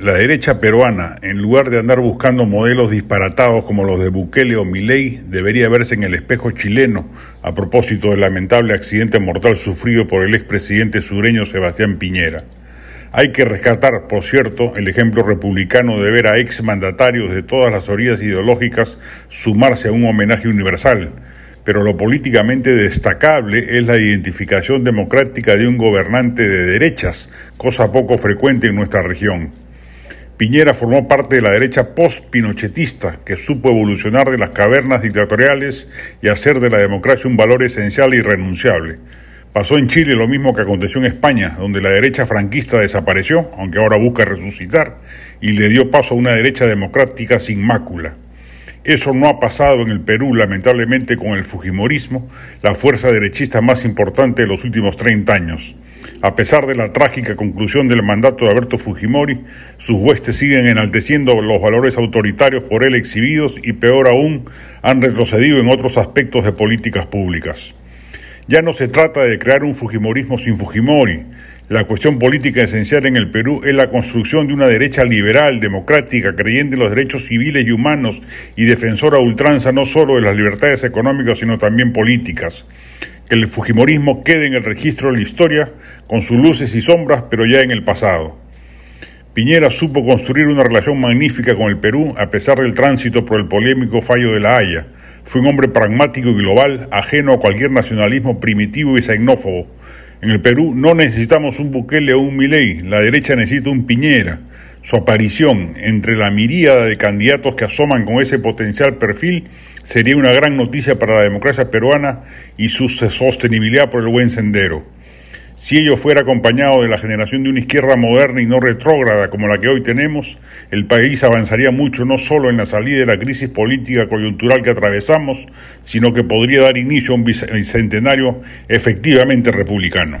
La derecha peruana, en lugar de andar buscando modelos disparatados como los de Bukele o Milei, debería verse en el espejo chileno a propósito del lamentable accidente mortal sufrido por el expresidente sureño Sebastián Piñera. Hay que rescatar, por cierto, el ejemplo republicano de ver a exmandatarios de todas las orillas ideológicas sumarse a un homenaje universal, pero lo políticamente destacable es la identificación democrática de un gobernante de derechas, cosa poco frecuente en nuestra región. Piñera formó parte de la derecha post-pinochetista, que supo evolucionar de las cavernas dictatoriales y hacer de la democracia un valor esencial e irrenunciable. Pasó en Chile lo mismo que aconteció en España, donde la derecha franquista desapareció, aunque ahora busca resucitar, y le dio paso a una derecha democrática sin mácula. Eso no ha pasado en el Perú, lamentablemente, con el Fujimorismo, la fuerza derechista más importante de los últimos 30 años. A pesar de la trágica conclusión del mandato de Alberto Fujimori, sus huestes siguen enalteciendo los valores autoritarios por él exhibidos y peor aún, han retrocedido en otros aspectos de políticas públicas. Ya no se trata de crear un Fujimorismo sin Fujimori. La cuestión política esencial en el Perú es la construcción de una derecha liberal, democrática, creyente en los derechos civiles y humanos y defensora a ultranza no solo de las libertades económicas, sino también políticas que el Fujimorismo quede en el registro de la historia con sus luces y sombras, pero ya en el pasado. Piñera supo construir una relación magnífica con el Perú a pesar del tránsito por el polémico fallo de La Haya. Fue un hombre pragmático y global, ajeno a cualquier nacionalismo primitivo y xenófobo. En el Perú no necesitamos un Bukele o un Milei, la derecha necesita un Piñera. Su aparición entre la miríada de candidatos que asoman con ese potencial perfil sería una gran noticia para la democracia peruana y su sostenibilidad por el buen sendero. Si ello fuera acompañado de la generación de una izquierda moderna y no retrógrada como la que hoy tenemos, el país avanzaría mucho no solo en la salida de la crisis política coyuntural que atravesamos, sino que podría dar inicio a un bicentenario efectivamente republicano.